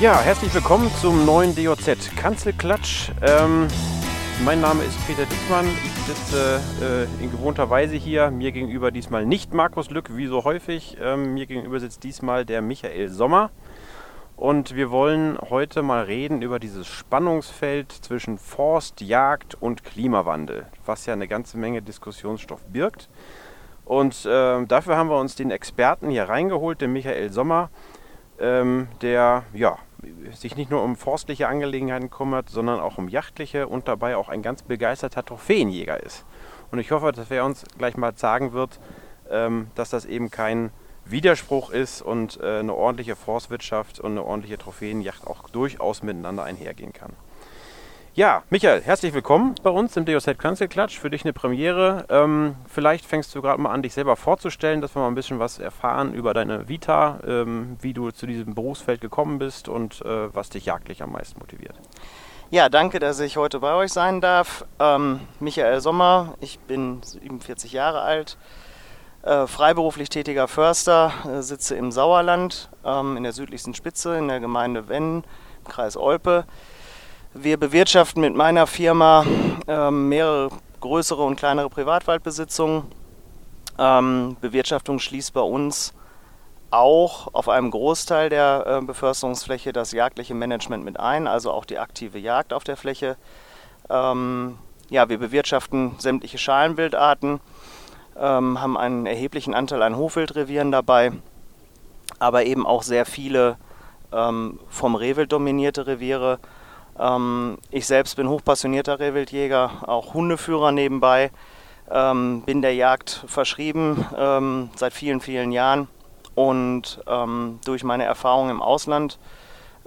Ja, herzlich willkommen zum neuen DOZ Kanzelklatsch. Ähm, mein Name ist Peter Diekmann. Ich sitze äh, in gewohnter Weise hier. Mir gegenüber diesmal nicht Markus Lück, wie so häufig. Ähm, mir gegenüber sitzt diesmal der Michael Sommer. Und wir wollen heute mal reden über dieses Spannungsfeld zwischen Forst, Jagd und Klimawandel, was ja eine ganze Menge Diskussionsstoff birgt. Und äh, dafür haben wir uns den Experten hier reingeholt, den Michael Sommer, ähm, der ja, sich nicht nur um forstliche Angelegenheiten kümmert, sondern auch um jachtliche und dabei auch ein ganz begeisterter Trophäenjäger ist. Und ich hoffe, dass er uns gleich mal sagen wird, ähm, dass das eben kein Widerspruch ist und äh, eine ordentliche Forstwirtschaft und eine ordentliche Trophäenjacht auch durchaus miteinander einhergehen kann. Ja, Michael, herzlich willkommen bei uns im DOZ Kanzelklatsch. Für dich eine Premiere. Ähm, vielleicht fängst du gerade mal an, dich selber vorzustellen, dass wir mal ein bisschen was erfahren über deine Vita, ähm, wie du zu diesem Berufsfeld gekommen bist und äh, was dich jagdlich am meisten motiviert. Ja, danke, dass ich heute bei euch sein darf. Ähm, Michael Sommer, ich bin 47 Jahre alt, äh, freiberuflich tätiger Förster, äh, sitze im Sauerland ähm, in der südlichsten Spitze in der Gemeinde Wenn, im Kreis Olpe. Wir bewirtschaften mit meiner Firma ähm, mehrere größere und kleinere Privatwaldbesitzungen. Ähm, Bewirtschaftung schließt bei uns auch auf einem Großteil der äh, Beförsterungsfläche das jagdliche Management mit ein, also auch die aktive Jagd auf der Fläche. Ähm, ja, wir bewirtschaften sämtliche Schalenwildarten, ähm, haben einen erheblichen Anteil an Hofwildrevieren dabei, aber eben auch sehr viele ähm, vom Rehwild dominierte Reviere ich selbst bin hochpassionierter Rehwildjäger, auch Hundeführer nebenbei, ähm, bin der Jagd verschrieben ähm, seit vielen, vielen Jahren und ähm, durch meine Erfahrungen im Ausland,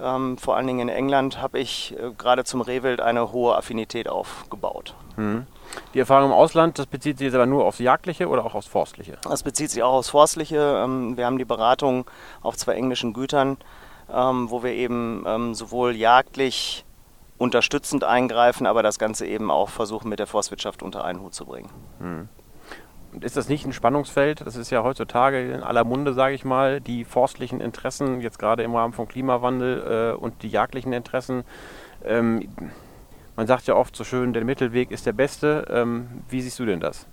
ähm, vor allen Dingen in England, habe ich äh, gerade zum Rehwild eine hohe Affinität aufgebaut. Mhm. Die Erfahrung im Ausland, das bezieht sich jetzt aber nur aufs Jagdliche oder auch aufs Forstliche? Das bezieht sich auch aufs Forstliche. Ähm, wir haben die Beratung auf zwei englischen Gütern, wo wir eben sowohl jagdlich unterstützend eingreifen, aber das Ganze eben auch versuchen, mit der Forstwirtschaft unter einen Hut zu bringen. Hm. Und ist das nicht ein Spannungsfeld? Das ist ja heutzutage in aller Munde, sage ich mal, die forstlichen Interessen, jetzt gerade im Rahmen von Klimawandel äh, und die jagdlichen Interessen. Ähm, man sagt ja oft so schön, der Mittelweg ist der beste. Ähm, wie siehst du denn das?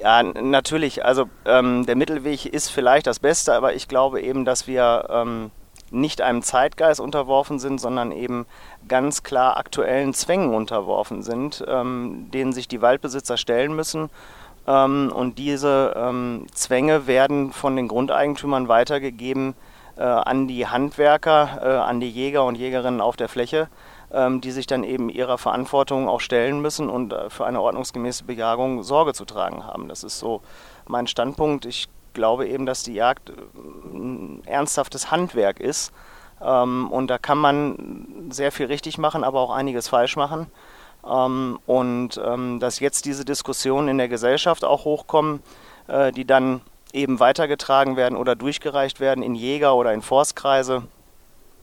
Ja, natürlich. Also ähm, der Mittelweg ist vielleicht das Beste, aber ich glaube eben, dass wir ähm, nicht einem Zeitgeist unterworfen sind, sondern eben ganz klar aktuellen Zwängen unterworfen sind, ähm, denen sich die Waldbesitzer stellen müssen. Ähm, und diese ähm, Zwänge werden von den Grundeigentümern weitergegeben äh, an die Handwerker, äh, an die Jäger und Jägerinnen auf der Fläche, ähm, die sich dann eben ihrer Verantwortung auch stellen müssen und äh, für eine ordnungsgemäße Bejagung Sorge zu tragen haben. Das ist so mein Standpunkt. Ich glaube eben, dass die Jagd äh, ein ernsthaftes Handwerk ist. Ähm, und da kann man sehr viel richtig machen, aber auch einiges falsch machen. Ähm, und ähm, dass jetzt diese Diskussionen in der Gesellschaft auch hochkommen, äh, die dann eben weitergetragen werden oder durchgereicht werden in Jäger- oder in Forstkreise,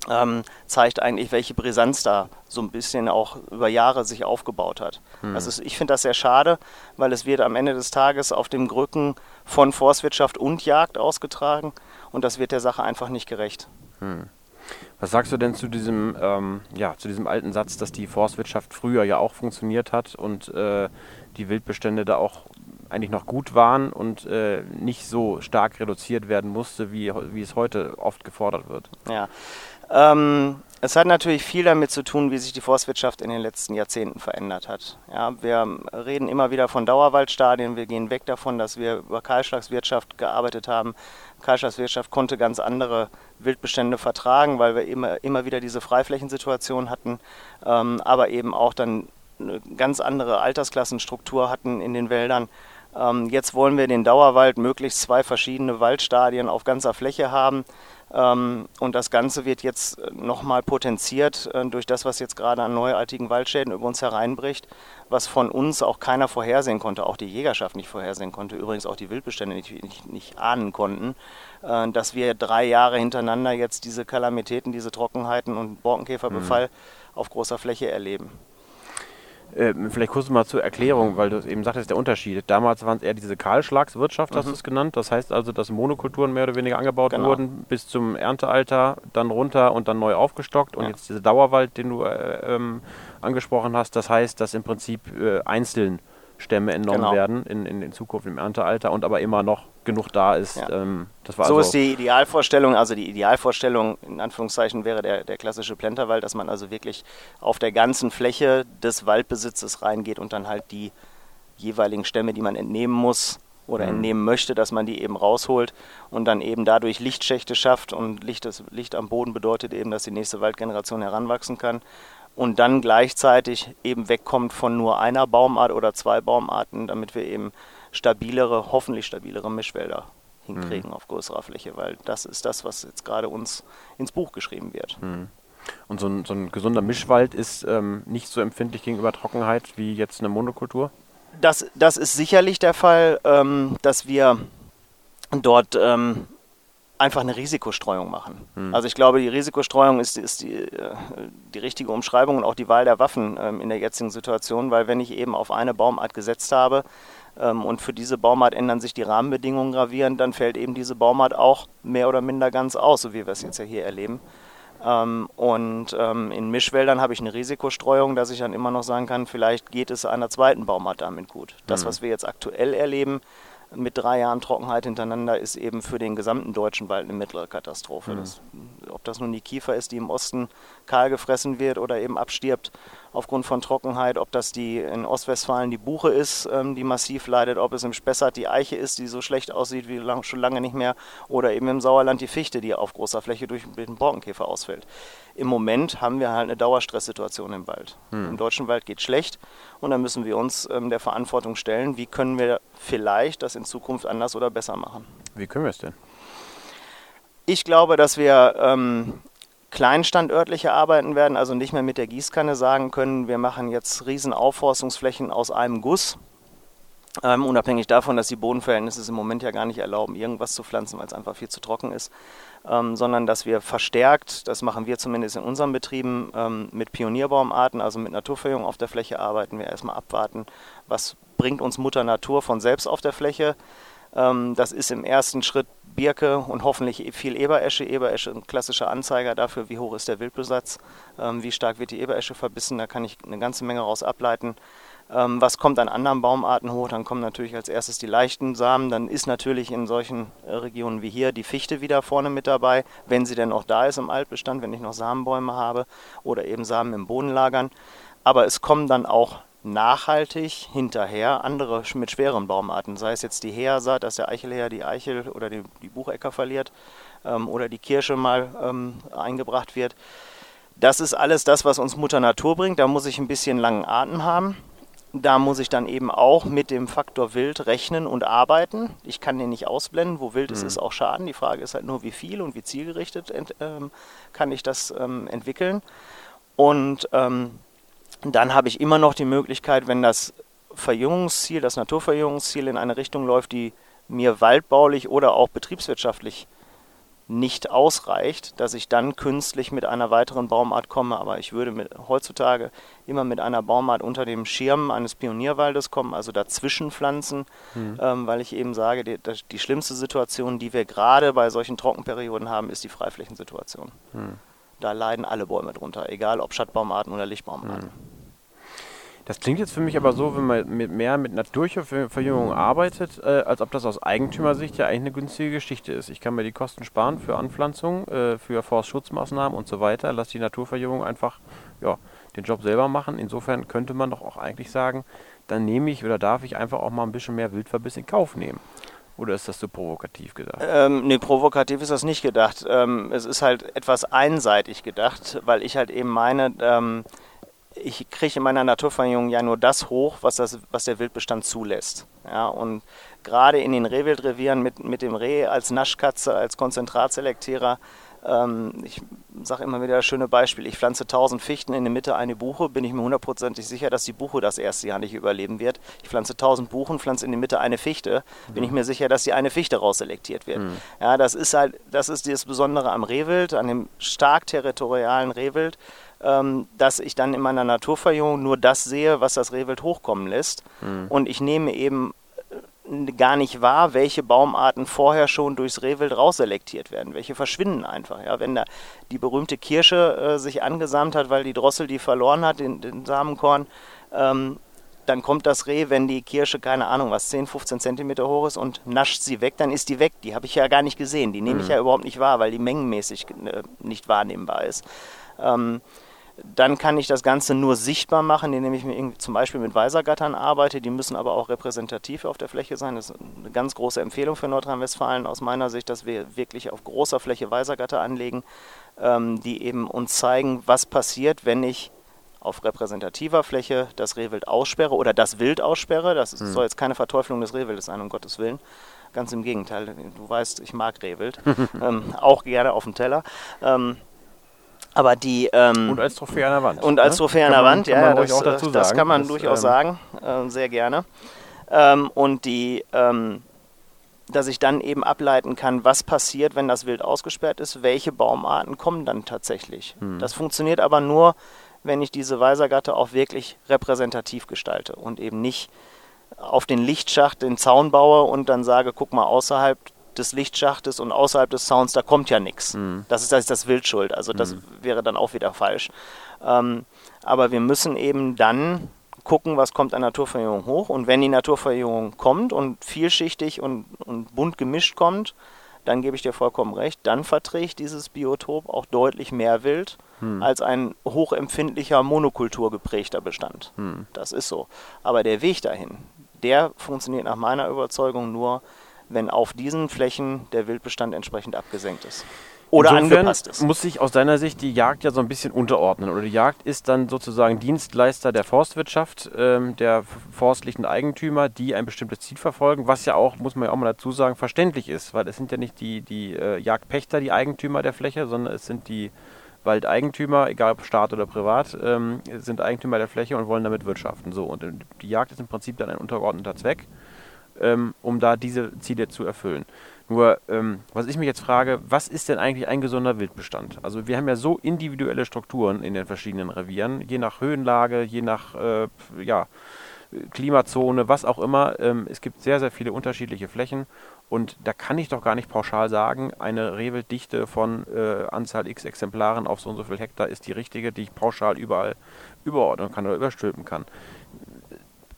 ähm, zeigt eigentlich, welche Brisanz da so ein bisschen auch über Jahre sich aufgebaut hat. Hm. Also ich finde das sehr schade, weil es wird am Ende des Tages auf dem Rücken von Forstwirtschaft und Jagd ausgetragen und das wird der Sache einfach nicht gerecht. Hm. Was sagst du denn zu diesem, ähm, ja, zu diesem alten Satz, dass die Forstwirtschaft früher ja auch funktioniert hat und äh, die Wildbestände da auch eigentlich noch gut waren und äh, nicht so stark reduziert werden musste, wie, wie es heute oft gefordert wird? Ja, ähm, es hat natürlich viel damit zu tun, wie sich die Forstwirtschaft in den letzten Jahrzehnten verändert hat. Ja, wir reden immer wieder von Dauerwaldstadien. Wir gehen weg davon, dass wir über Kahlschlagswirtschaft gearbeitet haben. Kahlschlagswirtschaft konnte ganz andere Wildbestände vertragen, weil wir immer, immer wieder diese Freiflächensituation hatten, ähm, aber eben auch dann eine ganz andere Altersklassenstruktur hatten in den Wäldern. Ähm, jetzt wollen wir den Dauerwald möglichst zwei verschiedene Waldstadien auf ganzer Fläche haben. Ähm, und das Ganze wird jetzt äh, nochmal potenziert äh, durch das, was jetzt gerade an neuartigen Waldschäden über uns hereinbricht, was von uns auch keiner vorhersehen konnte, auch die Jägerschaft nicht vorhersehen konnte, übrigens auch die Wildbestände nicht, nicht, nicht ahnen konnten, äh, dass wir drei Jahre hintereinander jetzt diese Kalamitäten, diese Trockenheiten und Borkenkäferbefall mhm. auf großer Fläche erleben. Äh, vielleicht kurz mal zur Erklärung, weil du eben sagtest, der Unterschied. Damals waren es eher diese Kahlschlagswirtschaft, hast mhm. du es genannt. Das heißt also, dass Monokulturen mehr oder weniger angebaut genau. wurden bis zum Erntealter, dann runter und dann neu aufgestockt. Und ja. jetzt dieser Dauerwald, den du äh, ähm, angesprochen hast, das heißt, dass im Prinzip äh, einzeln Stämme entnommen genau. werden in, in, in, Zukunft im Erntealter und aber immer noch genug da ist. Ja. Ähm, so also ist die Idealvorstellung. Also die Idealvorstellung in Anführungszeichen wäre der, der klassische Plenterwald, dass man also wirklich auf der ganzen Fläche des Waldbesitzes reingeht und dann halt die jeweiligen Stämme, die man entnehmen muss oder mhm. entnehmen möchte, dass man die eben rausholt und dann eben dadurch Lichtschächte schafft und Licht, das Licht am Boden bedeutet eben, dass die nächste Waldgeneration heranwachsen kann und dann gleichzeitig eben wegkommt von nur einer Baumart oder zwei Baumarten, damit wir eben stabilere, hoffentlich stabilere Mischwälder hinkriegen mhm. auf größerer Fläche, weil das ist das, was jetzt gerade uns ins Buch geschrieben wird. Mhm. Und so ein, so ein, gesunder Mischwald ist ähm, nicht so empfindlich gegenüber Trockenheit wie jetzt eine Monokultur? Das, das ist sicherlich der Fall, ähm, dass wir dort ähm, einfach eine Risikostreuung machen. Hm. Also ich glaube, die Risikostreuung ist, ist die, äh, die, richtige Umschreibung und auch die Wahl der Waffen ähm, in der jetzigen Situation, weil wenn ich eben auf eine Baumart gesetzt habe und für diese Baumart ändern sich die Rahmenbedingungen gravierend, dann fällt eben diese Baumart auch mehr oder minder ganz aus, so wie wir es jetzt ja hier erleben. Ähm, und ähm, in Mischwäldern habe ich eine Risikostreuung, dass ich dann immer noch sagen kann, vielleicht geht es einer zweiten Baumart damit gut. Das, hm. was wir jetzt aktuell erleben, mit drei Jahren Trockenheit hintereinander ist eben für den gesamten deutschen Wald eine mittlere Katastrophe. Mhm. Das, ob das nun die Kiefer ist, die im Osten kahl gefressen wird oder eben abstirbt aufgrund von Trockenheit, ob das die in Ostwestfalen die Buche ist, ähm, die massiv leidet, ob es im Spessart die Eiche ist, die so schlecht aussieht wie lang, schon lange nicht mehr, oder eben im Sauerland die Fichte, die auf großer Fläche durch den Borkenkäfer ausfällt. Im Moment haben wir halt eine Dauerstresssituation im Wald. Mhm. Im deutschen Wald geht schlecht und dann müssen wir uns ähm, der Verantwortung stellen, wie können wir vielleicht das in Zukunft anders oder besser machen. Wie können wir es denn? Ich glaube, dass wir ähm, kleinstandörtliche arbeiten werden, also nicht mehr mit der Gießkanne sagen können, wir machen jetzt riesen Aufforstungsflächen aus einem Guss. Ähm, unabhängig davon, dass die Bodenverhältnisse es im Moment ja gar nicht erlauben, irgendwas zu pflanzen, weil es einfach viel zu trocken ist, ähm, sondern dass wir verstärkt, das machen wir zumindest in unseren Betrieben, ähm, mit Pionierbaumarten, also mit Naturverjüngung auf der Fläche arbeiten, wir erstmal abwarten, was bringt uns Mutter Natur von selbst auf der Fläche. Ähm, das ist im ersten Schritt Birke und hoffentlich viel Eberesche. Eberesche ein klassischer Anzeiger dafür, wie hoch ist der Wildbesatz, ähm, wie stark wird die Eberesche verbissen. Da kann ich eine ganze Menge raus ableiten. Ähm, was kommt an anderen Baumarten hoch? Dann kommen natürlich als erstes die leichten Samen. Dann ist natürlich in solchen äh, Regionen wie hier die Fichte wieder vorne mit dabei, wenn sie denn noch da ist im Altbestand, wenn ich noch Samenbäume habe oder eben Samen im Boden lagern. Aber es kommen dann auch nachhaltig hinterher andere mit schweren Baumarten, sei es jetzt die Heersaat, dass der Eichelheer die Eichel oder die, die Buchecker verliert ähm, oder die Kirsche mal ähm, eingebracht wird. Das ist alles das, was uns Mutter Natur bringt. Da muss ich ein bisschen langen Atem haben. Da muss ich dann eben auch mit dem Faktor Wild rechnen und arbeiten. Ich kann den nicht ausblenden. Wo Wild mhm. ist, ist auch Schaden. Die Frage ist halt nur, wie viel und wie zielgerichtet ähm, kann ich das ähm, entwickeln. Und ähm, dann habe ich immer noch die Möglichkeit, wenn das Verjüngungsziel, das Naturverjüngungsziel in eine Richtung läuft, die mir waldbaulich oder auch betriebswirtschaftlich nicht ausreicht, dass ich dann künstlich mit einer weiteren Baumart komme. Aber ich würde mit, heutzutage immer mit einer Baumart unter dem Schirm eines Pionierwaldes kommen, also dazwischen pflanzen, mhm. ähm, weil ich eben sage, die, die, schlimmste Situation, die wir gerade bei solchen Trockenperioden haben, ist die Freiflächensituation. Mhm. Da leiden alle Bäume drunter, egal ob Schattbaumarten oder Lichtbaumarten. Mhm. Das klingt jetzt für mich aber so, wenn man mit mehr mit Naturverjüngung arbeitet, äh, als ob das aus Eigentümersicht ja eigentlich eine günstige Geschichte ist. Ich kann mir die Kosten sparen für Anpflanzung, äh, für Forstschutzmaßnahmen und so weiter. Lass die Naturverjüngung einfach ja, den Job selber machen. Insofern könnte man doch auch eigentlich sagen, dann nehme ich oder darf ich einfach auch mal ein bisschen mehr Wildverbiss in Kauf nehmen. Oder ist das so provokativ gedacht? Ähm, nee, provokativ ist das nicht gedacht. Ähm, es ist halt etwas einseitig gedacht, weil ich halt eben meine, ähm, ich kriege in meiner Naturverjüngung ja nur das hoch, was, das, was der Wildbestand zulässt. Ja, und gerade in den Rehwildrevieren mit, mit dem Reh als Naschkatze, als Konzentratselektierer, ähm, ich sage immer wieder das schöne Beispiel, ich pflanze 1000 Fichten in der Mitte eine Buche, bin ich mir hundertprozentig sicher, dass die Buche das erste Jahr nicht überleben wird. Ich pflanze 1000 Buchen, pflanze in der Mitte eine Fichte, mhm. bin ich mir sicher, dass die eine Fichte rausselektiert wird. Mhm. Ja, das ist halt, das ist das Besondere am Rehwild, an dem stark territorialen Rehwild, dass ich dann in meiner Naturverjüngung nur das sehe, was das Rehwild hochkommen lässt. Mhm. Und ich nehme eben äh, gar nicht wahr, welche Baumarten vorher schon durchs Rehwild rausselektiert werden. Welche verschwinden einfach. Ja, wenn da die berühmte Kirsche äh, sich angesammelt hat, weil die Drossel die verloren hat, den, den Samenkorn, ähm, dann kommt das Reh, wenn die Kirsche, keine Ahnung, was 10, 15 Zentimeter hoch ist und nascht sie weg, dann ist die weg. Die habe ich ja gar nicht gesehen. Die nehme ich mhm. ja überhaupt nicht wahr, weil die mengenmäßig äh, nicht wahrnehmbar ist. Ähm, dann kann ich das Ganze nur sichtbar machen, indem ich mir zum Beispiel mit Weisergattern arbeite. Die müssen aber auch repräsentativ auf der Fläche sein. Das ist eine ganz große Empfehlung für Nordrhein-Westfalen aus meiner Sicht, dass wir wirklich auf großer Fläche Weisergatter anlegen, ähm, die eben uns zeigen, was passiert, wenn ich auf repräsentativer Fläche das Rehwild aussperre oder das Wild aussperre. Das hm. soll jetzt keine Verteuflung des Rehwildes sein, um Gottes Willen. Ganz im Gegenteil. Du weißt, ich mag Rehwild. ähm, auch gerne auf dem Teller. Ähm, aber die. Ähm, und als Trophäe an der Wand. Und als ne? Trophäe an der Wand, ja, das, äh, das, kann man das, durchaus ähm, sagen. Äh, sehr gerne. Ähm, und die. Ähm, dass ich dann eben ableiten kann, was passiert, wenn das Wild ausgesperrt ist, welche Baumarten kommen dann tatsächlich. Hm. Das funktioniert aber nur, wenn ich diese Weisergatte auch wirklich repräsentativ gestalte und eben nicht auf den Lichtschacht den Zaun baue und dann sage, guck mal, außerhalb des Lichtschachtes und außerhalb des Zauns, da kommt ja nichts. Mhm. Das ist das, das Wildschuld. Also das mhm. wäre dann auch wieder falsch. Ähm, aber wir müssen eben dann gucken, was kommt an Naturverjüngung hoch. Und wenn die Naturverjüngung kommt und vielschichtig und, und bunt gemischt kommt, dann gebe ich dir vollkommen recht, dann verträgt dieses Biotop auch deutlich mehr Wild hm. als ein hochempfindlicher Monokultur geprägter Bestand. Hm. Das ist so. Aber der Weg dahin, der funktioniert nach meiner Überzeugung nur, wenn auf diesen Flächen der Wildbestand entsprechend abgesenkt ist. Oder Insofern angepasst ist. muss sich aus deiner Sicht die Jagd ja so ein bisschen unterordnen. Oder die Jagd ist dann sozusagen Dienstleister der Forstwirtschaft, ähm, der forstlichen Eigentümer, die ein bestimmtes Ziel verfolgen, was ja auch, muss man ja auch mal dazu sagen, verständlich ist, weil es sind ja nicht die, die äh, Jagdpächter die Eigentümer der Fläche, sondern es sind die Waldeigentümer, egal ob Staat oder privat, ähm, sind Eigentümer der Fläche und wollen damit wirtschaften. So, und die Jagd ist im Prinzip dann ein untergeordneter Zweck, ähm, um da diese Ziele zu erfüllen. Nur, ähm, was ich mich jetzt frage, was ist denn eigentlich ein gesunder Wildbestand? Also wir haben ja so individuelle Strukturen in den verschiedenen Revieren, je nach Höhenlage, je nach äh, ja, Klimazone, was auch immer. Ähm, es gibt sehr, sehr viele unterschiedliche Flächen und da kann ich doch gar nicht pauschal sagen, eine Rehwilddichte von äh, Anzahl x Exemplaren auf so und so viel Hektar ist die richtige, die ich pauschal überall überordnen kann oder überstülpen kann.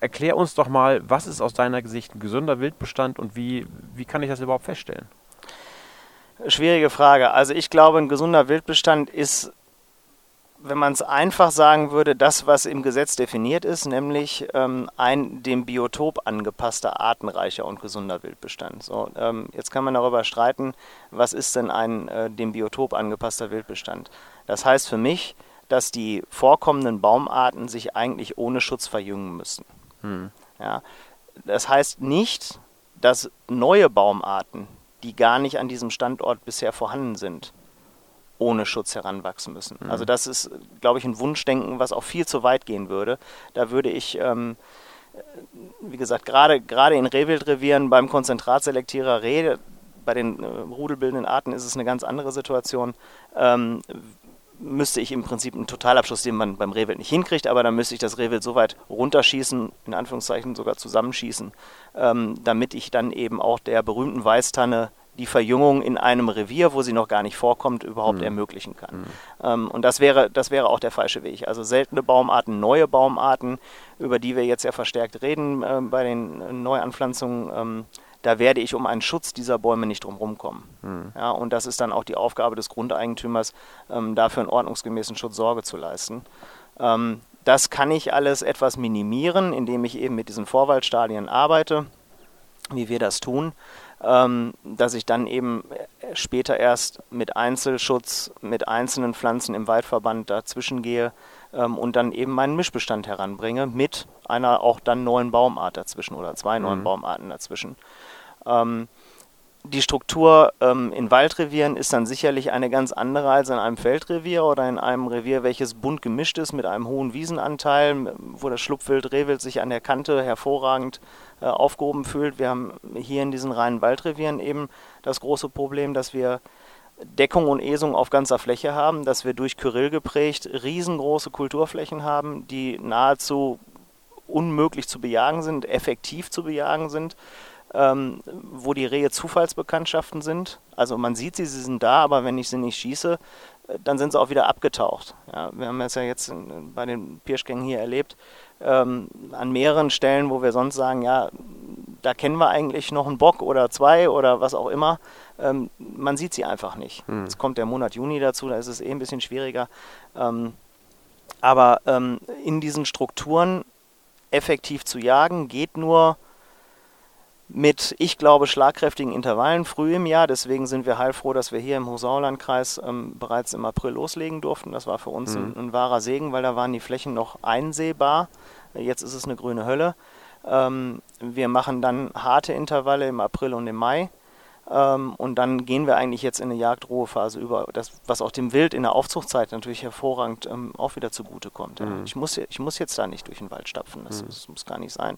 Erklär uns doch mal, was ist aus deiner Sicht ein gesunder Wildbestand und wie, wie kann ich das überhaupt feststellen? Schwierige Frage. Also ich glaube, ein gesunder Wildbestand ist wenn man es einfach sagen würde, das, was im Gesetz definiert ist, nämlich ähm, ein dem Biotop angepasster, artenreicher und gesunder Wildbestand. So, ähm, jetzt kann man darüber streiten, was ist denn ein äh, dem Biotop angepasster Wildbestand. Das heißt für mich, dass die vorkommenden Baumarten sich eigentlich ohne Schutz verjüngen müssen. Hm. Ja, das heißt nicht, dass neue Baumarten, die gar nicht an diesem Standort bisher vorhanden sind, ohne Schutz heranwachsen müssen. Mhm. Also das ist, glaube ich, ein Wunschdenken, was auch viel zu weit gehen würde. Da würde ich, ähm, wie gesagt, gerade gerade in Rehwildrevieren beim Konzentratselektierer Reh, bei den äh, rudelbildenden Arten ist es eine ganz andere Situation. Ähm, müsste ich im Prinzip einen Totalabschluss, den man beim Rehwild nicht hinkriegt, aber dann müsste ich das Rehwild so weit runterschießen, in Anführungszeichen sogar zusammenschießen, ähm, damit ich dann eben auch der berühmten Weißtanne die Verjüngung in einem Revier, wo sie noch gar nicht vorkommt, überhaupt mhm. ermöglichen kann. Mhm. Ähm, und das wäre, das wäre auch der falsche Weg. Also seltene Baumarten, neue Baumarten, über die wir jetzt ja verstärkt reden äh, bei den Neuanpflanzungen, ähm, da werde ich um einen Schutz dieser Bäume nicht drum kommen. Mhm. Ja, und das ist dann auch die Aufgabe des Grundeigentümers, ähm, dafür einen ordnungsgemäßen Schutz Sorge zu leisten. Ähm, das kann ich alles etwas minimieren, indem ich eben mit diesen Vorwaldstadien arbeite, wie wir das tun ähm, dass ich dann eben später erst mit Einzelschutz, mit einzelnen Pflanzen im Waldverband dazwischen gehe ähm, und dann eben meinen Mischbestand heranbringe mit einer auch dann neuen Baumart dazwischen oder zwei neuen mhm. Baumarten dazwischen. Ähm, die Struktur ähm, in Waldrevieren ist dann sicherlich eine ganz andere als in einem Feldrevier oder in einem Revier, welches bunt gemischt ist mit einem hohen Wiesenanteil, wo das Schlupfwild, Rehwild sich an der Kante hervorragend äh, aufgehoben fühlt. Wir haben hier in diesen reinen Waldrevieren eben das große Problem, dass wir Deckung und Esung auf ganzer Fläche haben, dass wir durch Kyrill geprägt riesengroße Kulturflächen haben, die nahezu unmöglich zu bejagen sind, effektiv zu bejagen sind, ähm, wo die Rehe Zufallsbekanntschaften sind. Also man sieht sie, sie sind da, aber wenn ich sie nicht schieße, äh, dann sind sie auch wieder abgetaucht. Ja, wir haben es ja jetzt bei den Pirschgängen hier erlebt, ähm, an mehreren Stellen, wo wir sonst sagen, ja, da kennen wir eigentlich noch einen Bock oder zwei oder was auch immer. Ähm, man sieht sie einfach nicht. Hm. Jetzt kommt der Monat Juni dazu, da ist es eh ein bisschen schwieriger. Ähm, aber ähm, in diesen Strukturen effektiv zu jagen, geht nur mit, ich glaube, schlagkräftigen Intervallen früh im Jahr. Deswegen sind wir heilfroh, dass wir hier im Hosauerlandkreis ähm, bereits im April loslegen durften. Das war für uns mhm. ein, ein, wahrer Segen, weil da waren die Flächen noch einsehbar. Jetzt ist es eine grüne Hölle. Ähm, wir machen dann harte Intervalle im April und im Mai. Ähm, und dann gehen wir eigentlich jetzt in eine Jagdruhephase über, das, was auch dem Wild in der Aufzuchtzeit natürlich hervorragend ähm, auch wieder zugutekommt. Mhm. Ich, muss, ich muss jetzt da nicht durch den Wald stapfen, das, mhm. das muss gar nicht sein.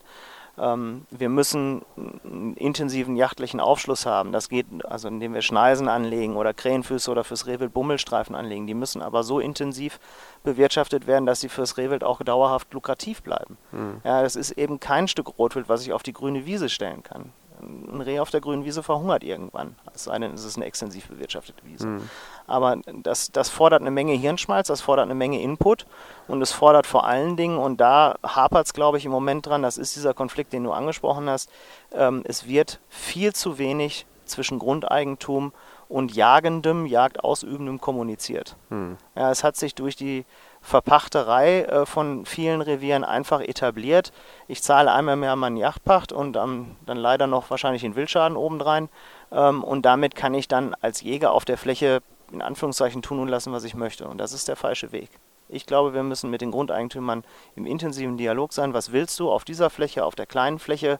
Ähm, wir müssen einen intensiven jachtlichen Aufschluss haben. Das geht, also indem wir Schneisen anlegen oder Krähenfüße oder fürs Rehwild Bummelstreifen anlegen. Die müssen aber so intensiv bewirtschaftet werden, dass sie fürs Rehwild auch dauerhaft lukrativ bleiben. Mhm. Ja, das ist eben kein Stück Rotwild, was ich auf die grüne Wiese stellen kann ein Reh auf der grünen Wiese verhungert irgendwann. Es sei denn, es ist eine extensiv bewirtschaftete Wiese. Mhm. Aber das, das fordert eine Menge Hirnschmalz, das fordert eine Menge Input und es fordert vor allen Dingen, und da hapert es, glaube ich, im Moment dran, das ist dieser Konflikt, den du angesprochen hast, ähm, es wird viel zu wenig zwischen Grundeigentum und Jagendem, Jagdausübendem kommuniziert. Mhm. Ja, es hat sich durch die Verpachterei äh, von vielen Revieren einfach etabliert. Ich zahle einmal mehr meine Yachtpacht und ähm, dann leider noch wahrscheinlich den Wildschaden obendrein. Ähm, und damit kann ich dann als Jäger auf der Fläche in Anführungszeichen tun und lassen, was ich möchte. Und das ist der falsche Weg. Ich glaube, wir müssen mit den Grundeigentümern im intensiven Dialog sein. Was willst du auf dieser Fläche, auf der kleinen Fläche?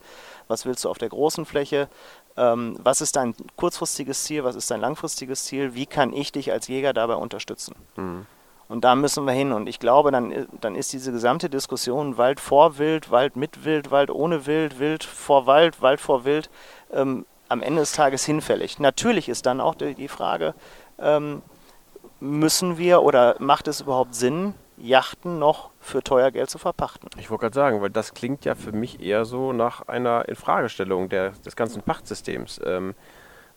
Was willst du auf der großen Fläche? Ähm, was ist dein kurzfristiges Ziel? Was ist dein langfristiges Ziel? Wie kann ich dich als Jäger dabei unterstützen? Mhm. Und da müssen wir hin. Und ich glaube, dann, dann ist diese gesamte Diskussion Wald vor Wild, Wald mit Wild, Wald ohne Wild, Wild vor Wald, Wald vor Wild ähm, am Ende des Tages hinfällig. Natürlich ist dann auch die, die Frage, ähm, müssen wir oder macht es überhaupt Sinn, Yachten noch für teuer Geld zu verpachten? Ich wollte gerade sagen, weil das klingt ja für mich eher so nach einer Infragestellung der, des ganzen Pachtsystems. Ähm,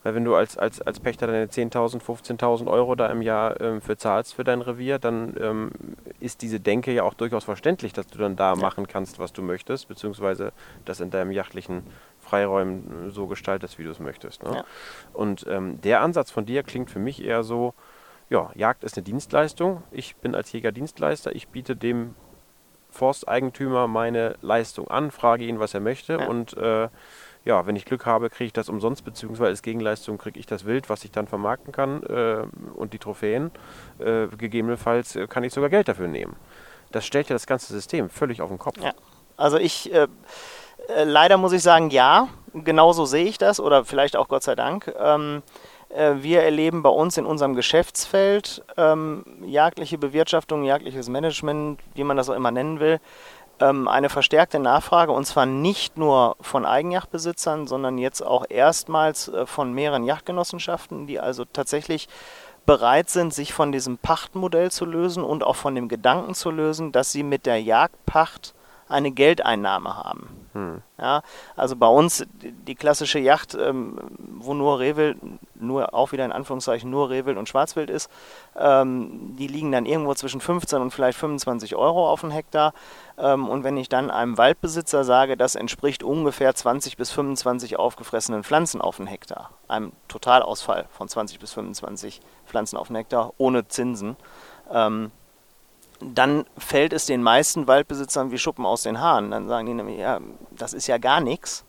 weil wenn du als, als, als Pächter deine 10.000, 15.000 Euro da im Jahr ähm, für zahlst für dein Revier, dann ähm, ist diese Denke ja auch durchaus verständlich, dass du dann da ja. machen kannst, was du möchtest, beziehungsweise das in deinem jachtlichen Freiräumen so gestaltest, wie du es möchtest. Ne? Ja. Und ähm, der Ansatz von dir klingt für mich eher so, ja, Jagd ist eine Dienstleistung. Ich bin als Jäger Dienstleister. Ich biete dem Forsteigentümer meine Leistung an, frage ihn, was er möchte ja. und äh, ja, wenn ich Glück habe, kriege ich das umsonst, beziehungsweise als Gegenleistung kriege ich das Wild, was ich dann vermarkten kann äh, und die Trophäen. Äh, gegebenenfalls äh, kann ich sogar Geld dafür nehmen. Das stellt ja das ganze System völlig auf den Kopf. Ja. Also ich, äh, äh, leider muss ich sagen, ja, genauso sehe ich das oder vielleicht auch Gott sei Dank. Ähm, äh, wir erleben bei uns in unserem Geschäftsfeld ähm, jagdliche Bewirtschaftung, jagdliches Management, wie man das auch immer nennen will, ähm, eine verstärkte Nachfrage und zwar nicht nur von Eigenjachtbesitzern, sondern jetzt auch erstmals äh, von mehreren Yachtgenossenschaften, die also tatsächlich bereit sind, sich von diesem Pachtmodell zu lösen und auch von dem Gedanken zu lösen, dass sie mit der Jagdpacht eine Geldeinnahme haben. Hm. Ja, also bei uns die klassische Yacht, ähm, wo nur Rehwild, nur auch wieder in Anführungszeichen nur Rehwild und Schwarzwild ist, ähm, die liegen dann irgendwo zwischen 15 und vielleicht 25 Euro auf den Hektar. Ähm, und wenn ich dann einem Waldbesitzer sage, das entspricht ungefähr 20 bis 25 aufgefressenen Pflanzen auf den Hektar, einem Totalausfall von 20 bis 25 Pflanzen auf den Hektar ohne Zinsen, ähm, dann fällt es den meisten Waldbesitzern wie Schuppen aus den Haaren. Dann sagen die nämlich, ja, das ist ja gar nichts.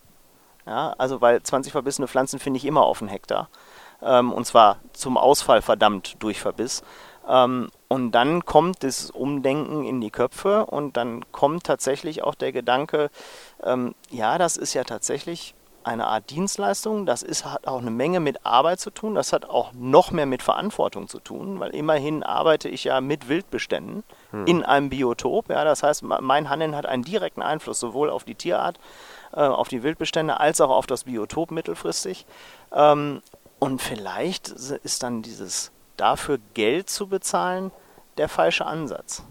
Ja, also weil 20 verbissene Pflanzen finde ich immer auf einen Hektar. Ähm, und zwar zum Ausfall verdammt durch Verbiss. Ähm, und dann kommt das Umdenken in die Köpfe und dann kommt tatsächlich auch der Gedanke, ähm, ja, das ist ja tatsächlich eine Art Dienstleistung. Das ist, hat auch eine Menge mit Arbeit zu tun. Das hat auch noch mehr mit Verantwortung zu tun, weil immerhin arbeite ich ja mit Wildbeständen hm. in einem Biotop. Ja, das heißt, mein Handeln hat einen direkten Einfluss sowohl auf die Tierart, äh, auf die Wildbestände als auch auf das Biotop mittelfristig. Ähm, Und vielleicht ist dann dieses dafür Geld zu bezahlen der falsche Ansatz.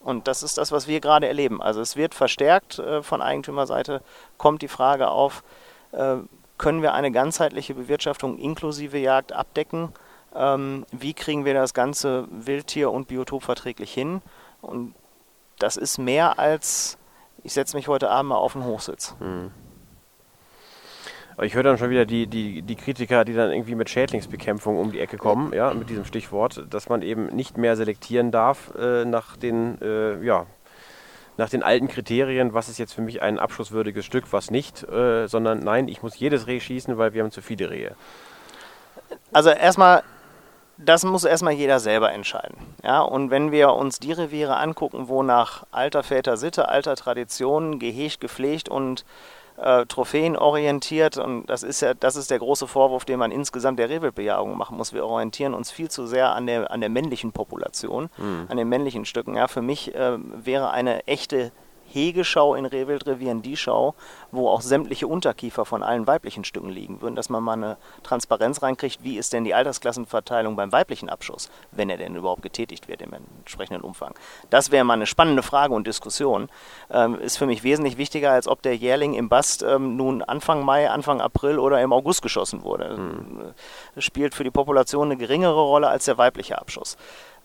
Und das ist das, was wir gerade erleben. Also es wird verstärkt äh, von Eigentümerseite, kommt die Frage auf, können wir eine ganzheitliche Bewirtschaftung inklusive Jagd abdecken? Ähm, wie kriegen wir das ganze Wildtier- und Biotopverträglich hin? Und das ist mehr als, ich setze mich heute Abend mal auf den Hochsitz. Mhm. Ich höre dann schon wieder die, die, die Kritiker, die dann irgendwie mit Schädlingsbekämpfung um die Ecke kommen, ja, mit diesem Stichwort, dass man eben nicht mehr selektieren darf äh, nach den, äh, ja, nach den alten Kriterien, was ist jetzt für mich ein abschusswürdiges Stück, was nicht, äh, sondern nein, ich muss jedes Reh schießen, weil wir haben zu viele Rehe. Also erstmal, das muss erstmal jeder selber entscheiden. Ja, und wenn wir uns die Reviere angucken, wo nach alter Väter Sitte, alter Tradition, gehegt, gepflegt und äh, Trophäen orientiert und das ist ja, das ist der große Vorwurf, den man insgesamt der Rehwildbejagung machen muss. Wir orientieren uns viel zu sehr an der, an der männlichen Population, mhm. an den männlichen Stücken. Ja, für mich äh, wäre eine echte Hegeschau in Rehwildrevieren die Schau, wo auch sämtliche Unterkiefer von allen weiblichen Stücken liegen würden, dass man mal eine Transparenz reinkriegt, wie ist denn die Altersklassenverteilung beim weiblichen Abschuss, wenn er denn überhaupt getätigt wird im entsprechenden Umfang. Das wäre mal eine spannende Frage und Diskussion. Ähm, ist für mich wesentlich wichtiger, als ob der Jährling im Bast ähm, nun Anfang Mai, Anfang April oder im August geschossen wurde. Mhm. Spielt für die Population eine geringere Rolle als der weibliche Abschuss.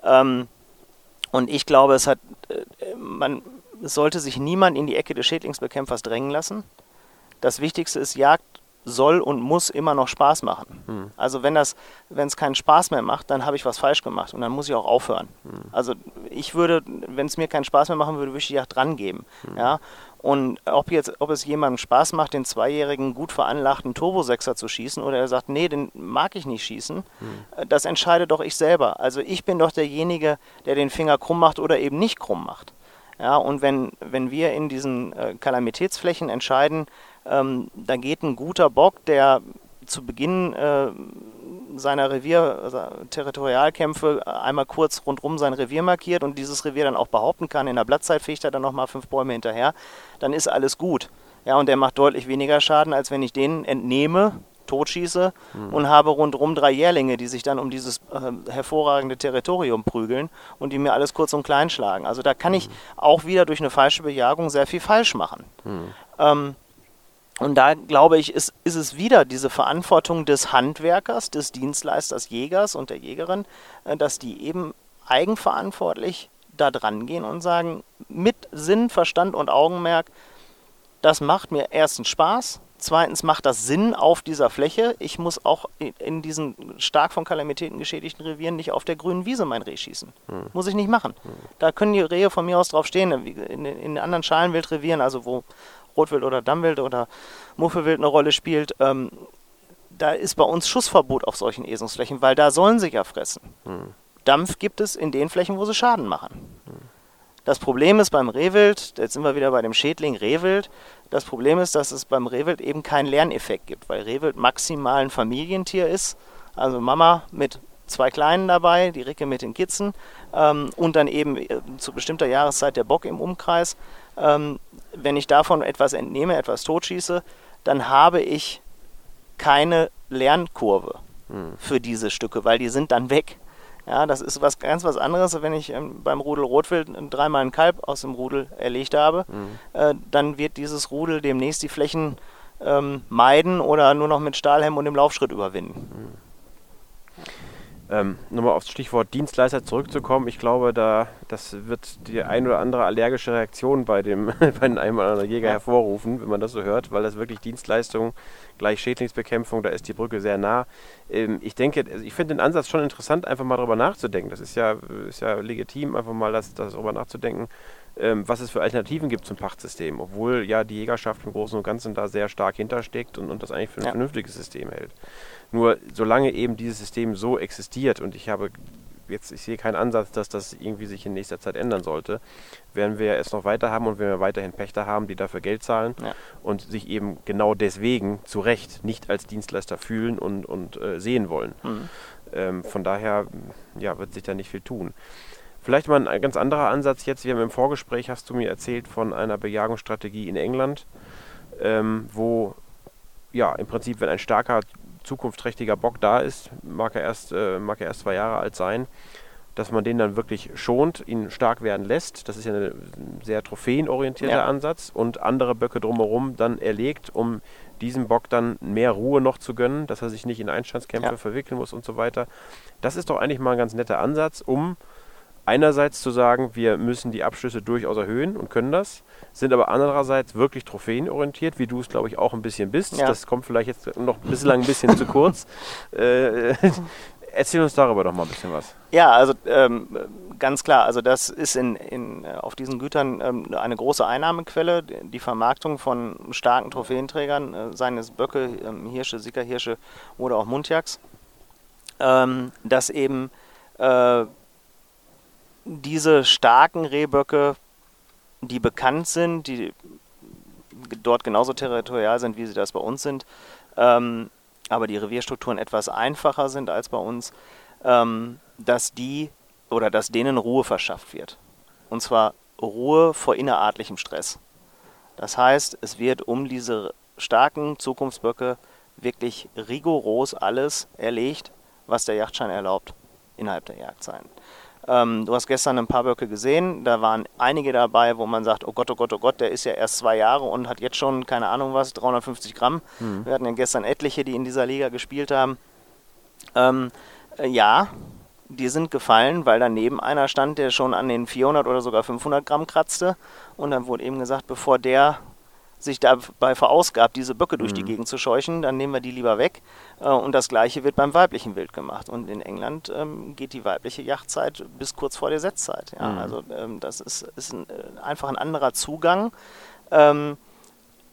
Ähm, und ich glaube, es hat, äh, man, es sollte sich niemand in die Ecke des Schädlingsbekämpfers drängen lassen. Das Wichtigste ist, Jagd soll und muss immer noch Spaß machen. Hm. Also wenn das, wenn es keinen Spaß mehr macht, dann habe ich was falsch gemacht und dann muss ich auch aufhören. Hm. Also ich würde, wenn es mir keinen Spaß mehr machen würde, würde ich die Jagd dran geben. Hm. Ja? Und ob jetzt, ob es jemandem Spaß macht, den zweijährigen gut veranlagten Turbosechser zu schießen oder er sagt, nee, den mag ich nicht schießen, hm. das entscheide doch ich selber. Also ich bin doch derjenige, der den Finger krumm macht oder eben nicht krumm macht. Ja, und wenn, wenn wir in diesen äh, Kalamitätsflächen entscheiden, ähm, da geht ein guter Bock, der zu Beginn äh, seiner Revier-Territorialkämpfe also einmal kurz rundherum sein Revier markiert und dieses Revier dann auch behaupten kann, in der Blattzeit fegt er dann nochmal fünf Bäume hinterher, dann ist alles gut. Ja, und der macht deutlich weniger Schaden, als wenn ich den entnehme, totschieße mhm. und habe rundherum drei Jährlinge, die sich dann um dieses äh, hervorragende Territorium prügeln und die mir alles kurz und klein schlagen. Also da kann ich mhm. auch wieder durch eine falsche Bejagung sehr viel falsch machen. Mhm. Ähm, und da glaube ich, ist, ist es wieder diese Verantwortung des Handwerkers, des Dienstleisters, Jägers und der Jägerin, äh, dass die eben eigenverantwortlich da dran gehen und sagen, mit Sinn, Verstand und Augenmerk, das macht mir erstens Spaß, Zweitens macht das Sinn auf dieser Fläche. Ich muss auch in diesen stark von Kalamitäten geschädigten Revieren nicht auf der grünen Wiese mein Reh schießen. Hm. Muss ich nicht machen. Hm. Da können die Rehe von mir aus drauf stehen. In, in anderen Schalenwildrevieren, also wo Rotwild oder Dammwild oder Muffelwild eine Rolle spielt, ähm, da ist bei uns Schussverbot auf solchen Esungsflächen, weil da sollen sie ja fressen. Hm. Dampf gibt es in den Flächen, wo sie Schaden machen. Hm. Das Problem ist beim Rehwild, jetzt sind wir wieder bei dem Schädling Rehwild, das Problem ist, dass es beim Rehwild eben keinen Lerneffekt gibt, weil Rehwild maximal ein Familientier ist. Also Mama mit zwei Kleinen dabei, die Ricke mit den Kitzen ähm, und dann eben äh, zu bestimmter Jahreszeit der Bock im Umkreis. Ähm, wenn ich davon etwas entnehme, etwas totschieße, dann habe ich keine Lernkurve hm. für diese Stücke, weil die sind dann weg. Ja, das ist was ganz was anderes, wenn ich ähm, beim Rudel Rotwild dreimal ein Kalb aus dem Rudel erlegt habe, mhm. äh, dann wird dieses Rudel demnächst die Flächen ähm, meiden oder nur noch mit Stahlhelm und dem Laufschritt überwinden. Mhm. Ähm, Nochmal aufs Stichwort Dienstleister zurückzukommen. Ich glaube, da das wird die ein oder andere allergische Reaktion bei dem bei einem oder anderen Jäger hervorrufen, wenn man das so hört, weil das wirklich Dienstleistung gleich Schädlingsbekämpfung, da ist die Brücke sehr nah. Ähm, ich denke, also ich finde den Ansatz schon interessant, einfach mal darüber nachzudenken. Das ist ja, ist ja legitim, einfach mal das, das darüber nachzudenken, ähm, was es für Alternativen gibt zum Pachtsystem, obwohl ja die Jägerschaft im Großen und Ganzen da sehr stark hintersteckt und, und das eigentlich für ein ja. vernünftiges System hält. Nur solange eben dieses System so existiert und ich habe jetzt, ich sehe keinen Ansatz, dass das irgendwie sich in nächster Zeit ändern sollte, werden wir es noch weiter haben und wenn wir weiterhin Pächter haben, die dafür Geld zahlen ja. und sich eben genau deswegen zu Recht nicht als Dienstleister fühlen und, und äh, sehen wollen. Mhm. Ähm, von daher ja, wird sich da nicht viel tun. Vielleicht mal ein ganz anderer Ansatz jetzt. Wir haben im Vorgespräch, hast du mir erzählt, von einer Bejagungsstrategie in England, ähm, wo ja im Prinzip, wenn ein starker zukunftsträchtiger Bock da ist, mag er erst, äh, mag er erst zwei Jahre alt sein, dass man den dann wirklich schont, ihn stark werden lässt. Das ist ja ein sehr trophäenorientierter ja. Ansatz und andere Böcke drumherum dann erlegt, um diesem Bock dann mehr Ruhe noch zu gönnen, dass er sich nicht in Einstandskämpfe ja. verwickeln muss und so weiter. Das ist doch eigentlich mal ein ganz netter Ansatz, um einerseits zu sagen, wir müssen die Abschlüsse durchaus erhöhen und können das, sind aber andererseits wirklich trophäenorientiert, wie du es, glaube ich, auch ein bisschen bist. Ja. Das kommt vielleicht jetzt noch bislang ein bisschen zu kurz. Äh, erzähl uns darüber doch mal ein bisschen was. Ja, also ähm, ganz klar, also das ist in, in, auf diesen Gütern ähm, eine große Einnahmequelle, die Vermarktung von starken Trophäenträgern, äh, seien es Böcke, ähm, Hirsche, Sickerhirsche oder auch Mundjaks, ähm, dass eben äh, diese starken Rehböcke, die bekannt sind, die dort genauso territorial sind, wie sie das bei uns sind, ähm, aber die Revierstrukturen etwas einfacher sind als bei uns, ähm, dass die oder dass denen Ruhe verschafft wird. Und zwar Ruhe vor innerartlichem Stress. Das heißt, es wird um diese starken Zukunftsböcke wirklich rigoros alles erlegt, was der Yachtschein erlaubt innerhalb der Jagdzeiten. Ähm, du hast gestern ein paar Böcke gesehen, da waren einige dabei, wo man sagt, oh Gott, oh Gott, oh Gott, der ist ja erst zwei Jahre und hat jetzt schon, keine Ahnung was, 350 Gramm. Mhm. Wir hatten ja gestern etliche, die in dieser Liga gespielt haben. Ähm, äh, ja, die sind gefallen, weil daneben einer stand, der schon an den 400 oder sogar 500 Gramm kratzte. Und dann wurde eben gesagt, bevor der sich dabei verausgabt, diese Böcke durch mhm. die Gegend zu scheuchen, dann nehmen wir die lieber weg. Äh, und das gleiche wird beim weiblichen Wild gemacht. Und in England ähm, geht die weibliche Jagdzeit bis kurz vor der Setzzeit. Ja? Mhm. Also ähm, das ist, ist ein, äh, einfach ein anderer Zugang. Ähm,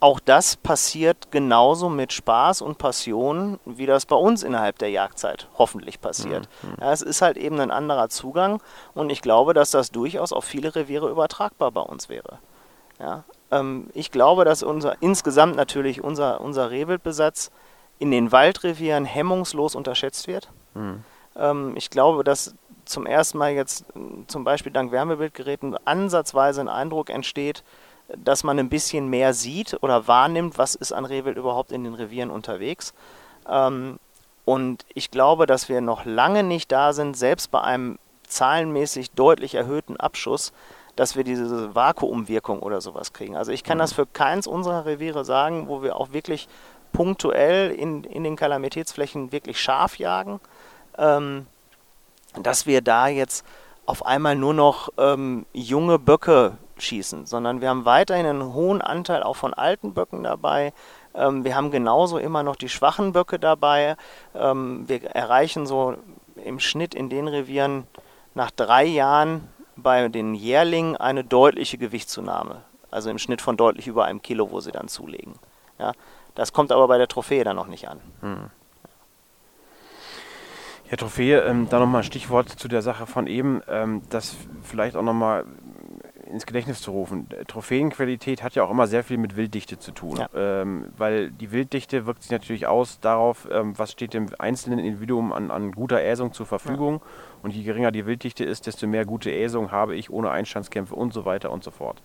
auch das passiert genauso mit Spaß und Passion, wie das bei uns innerhalb der Jagdzeit hoffentlich passiert. Mhm. Ja, es ist halt eben ein anderer Zugang und ich glaube, dass das durchaus auf viele Reviere übertragbar bei uns wäre. Ja, ich glaube, dass unser insgesamt natürlich unser, unser Rehwildbesatz in den Waldrevieren hemmungslos unterschätzt wird. Mhm. Ähm, ich glaube, dass zum ersten Mal jetzt zum Beispiel dank Wärmebildgeräten ansatzweise ein Eindruck entsteht, dass man ein bisschen mehr sieht oder wahrnimmt, was ist an Rehwild überhaupt in den Revieren unterwegs. Ähm, und ich glaube, dass wir noch lange nicht da sind, selbst bei einem zahlenmäßig deutlich erhöhten Abschuss, dass wir diese Vakuumwirkung oder sowas kriegen. Also ich kann mhm. das für keins unserer Reviere sagen, wo wir auch wirklich punktuell in, in den Kalamitätsflächen wirklich scharf jagen, ähm, dass wir da jetzt auf einmal nur noch ähm, junge Böcke schießen, sondern wir haben weiterhin einen hohen Anteil auch von alten Böcken dabei. Ähm, wir haben genauso immer noch die schwachen Böcke dabei. Ähm, wir erreichen so im Schnitt in den Revieren nach drei Jahren bei den Jährlingen eine deutliche Gewichtszunahme. Also im Schnitt von deutlich über einem Kilo, wo sie dann zulegen. Ja, das kommt aber bei der Trophäe dann noch nicht an. Hm. Ja, Trophäe, ähm, da nochmal ein Stichwort zu der Sache von eben, ähm, das vielleicht auch nochmal ins Gedächtnis zu rufen. Trophäenqualität hat ja auch immer sehr viel mit Wilddichte zu tun, ja. ähm, weil die Wilddichte wirkt sich natürlich aus darauf, ähm, was steht dem einzelnen Individuum an, an guter Äsung zur Verfügung. Ja. Und je geringer die Wilddichte ist, desto mehr gute Äsung habe ich ohne Einstandskämpfe und so weiter und so fort.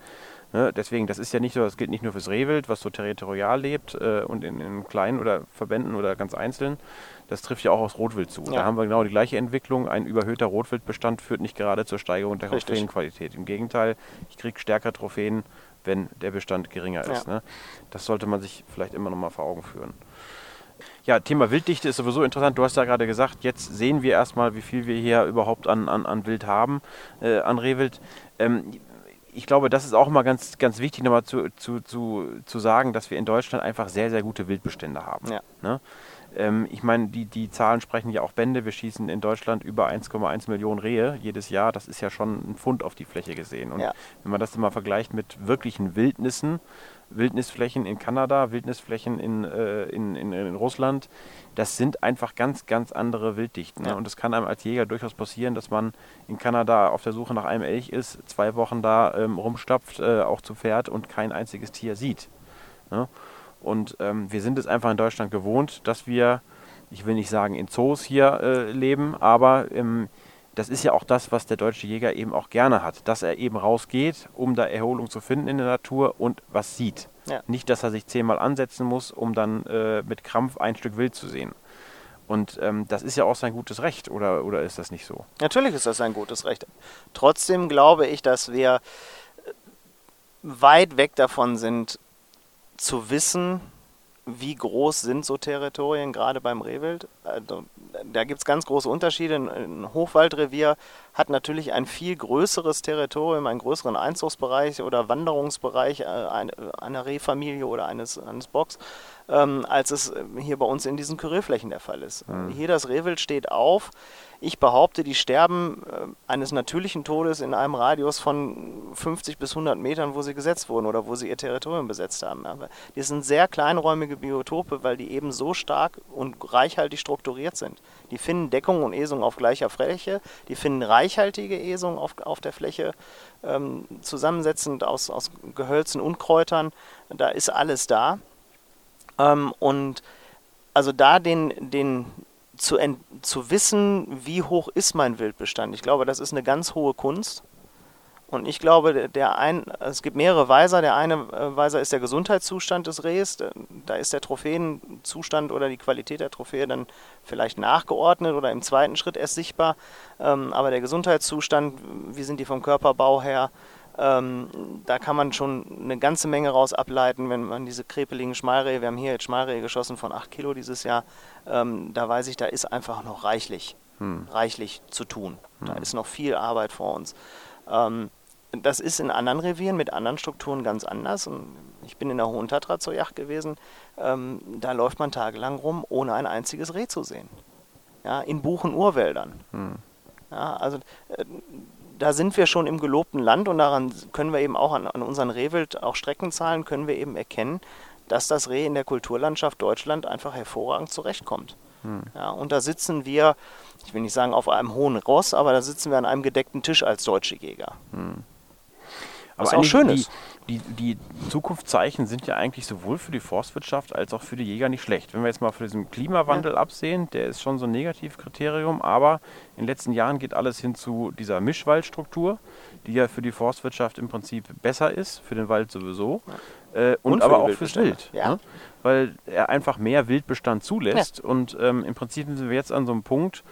Ne? Deswegen, das ist ja nicht so, das gilt nicht nur fürs Rehwild, was so territorial lebt äh, und in, in, kleinen oder Verbänden oder ganz einzeln. Das trifft ja auch aufs Rotwild zu. Ja. Da haben wir genau die gleiche Entwicklung. Ein überhöhter Rotwildbestand führt nicht gerade zur Steigerung der Trophäenqualität. Im Gegenteil, ich kriege stärker Trophäen, wenn der Bestand geringer ist. Ja. Ne? Das sollte man sich vielleicht immer noch mal vor Augen führen. Ja, Thema Wilddichte ist sowieso interessant. Du hast ja gerade gesagt, jetzt sehen wir erstmal, wie viel wir hier überhaupt an, an, an Wild haben, äh, an Rehwild. Ähm, ich glaube, das ist auch mal ganz, ganz wichtig, nochmal zu, zu, zu, zu sagen, dass wir in Deutschland einfach sehr, sehr gute Wildbestände haben. Ja. Ne? Ähm, ich meine, die, die Zahlen sprechen ja auch Bände. Wir schießen in Deutschland über 1,1 Millionen Rehe jedes Jahr. Das ist ja schon ein Pfund auf die Fläche gesehen. Und ja. wenn man das dann mal vergleicht mit wirklichen Wildnissen, Wildnisflächen in Kanada, Wildnisflächen in, äh, in, in, in, Russland, das sind einfach ganz, ganz andere Wilddichten. Ne? Ja. Und es kann einem als Jäger durchaus passieren, dass man in Kanada auf der Suche nach einem Elch ist, zwei Wochen da ähm, rumstapft, äh, auch zu Pferd und kein einziges Tier sieht. Ne? Und ähm, wir sind es einfach in Deutschland gewohnt, dass wir, ich will nicht sagen in Zoos hier äh, leben, aber ähm, das ist ja auch das, was der deutsche Jäger eben auch gerne hat, dass er eben rausgeht, um da Erholung zu finden in der Natur und was sieht. Ja. Nicht, dass er sich zehnmal ansetzen muss, um dann äh, mit Krampf ein Stück Wild zu sehen. Und ähm, das ist ja auch sein gutes Recht, oder, oder ist das nicht so? Natürlich ist das sein gutes Recht. Trotzdem glaube ich, dass wir weit weg davon sind, zu wissen, wie groß sind so Territorien, gerade beim Rehwild. Also, da gibt es ganz große Unterschiede. Ein Hochwaldrevier hat natürlich ein viel größeres Territorium, einen größeren Einzugsbereich oder Wanderungsbereich äh, einer Rehfamilie oder eines, eines Bocks, ähm, als es hier bei uns in diesen Kyrillflächen der Fall ist. Mhm. Hier das Rehwild steht auf, ich behaupte, die sterben äh, eines natürlichen Todes in einem Radius von 50 bis 100 Metern, wo sie gesetzt wurden oder wo sie ihr Territorium besetzt haben. Aber die sind sehr kleinräumige Biotope, weil die eben so stark und reichhaltig strukturiert sind. Die finden Deckung und Esung auf gleicher Fläche, die finden reichhaltige Esung auf, auf der Fläche, ähm, zusammensetzend aus, aus Gehölzen und Kräutern. Da ist alles da. Ähm, und also da den, den, zu, zu wissen, wie hoch ist mein Wildbestand. Ich glaube, das ist eine ganz hohe Kunst. Und ich glaube, der ein, es gibt mehrere Weiser. Der eine äh, Weiser ist der Gesundheitszustand des Rehs. Da ist der Trophäenzustand oder die Qualität der Trophäe dann vielleicht nachgeordnet oder im zweiten Schritt erst sichtbar. Ähm, aber der Gesundheitszustand, wie sind die vom Körperbau her, ähm, da kann man schon eine ganze Menge raus ableiten, wenn man diese krepeligen Schmalrehe, wir haben hier jetzt Schmalrehe geschossen von 8 Kilo dieses Jahr, ähm, da weiß ich, da ist einfach noch reichlich, hm. reichlich zu tun. Hm. Da ist noch viel Arbeit vor uns. Ähm, das ist in anderen Revieren mit anderen Strukturen ganz anders. Und ich bin in der Hohen Tatra zur Yacht gewesen. Ähm, da läuft man tagelang rum, ohne ein einziges Reh zu sehen. Ja, in Buchen-Urwäldern. Hm. Ja, also äh, da sind wir schon im gelobten Land und daran können wir eben auch an, an unseren Rehwild, auch Streckenzahlen, können wir eben erkennen, dass das Reh in der Kulturlandschaft Deutschland einfach hervorragend zurechtkommt. Hm. Ja, und da sitzen wir, ich will nicht sagen auf einem hohen Ross, aber da sitzen wir an einem gedeckten Tisch als deutsche Jäger. Hm. Was auch schön ist die, die Zukunftszeichen sind ja eigentlich sowohl für die Forstwirtschaft als auch für die Jäger nicht schlecht. Wenn wir jetzt mal von diesem Klimawandel ja. absehen, der ist schon so ein Negativkriterium, aber in den letzten Jahren geht alles hin zu dieser Mischwaldstruktur, die ja für die Forstwirtschaft im Prinzip besser ist, für den Wald sowieso ja. äh, und, und aber auch fürs Wild. Ja. Ne? Weil er einfach mehr Wildbestand zulässt und ähm, im Prinzip sind wir jetzt an so einem Punkt,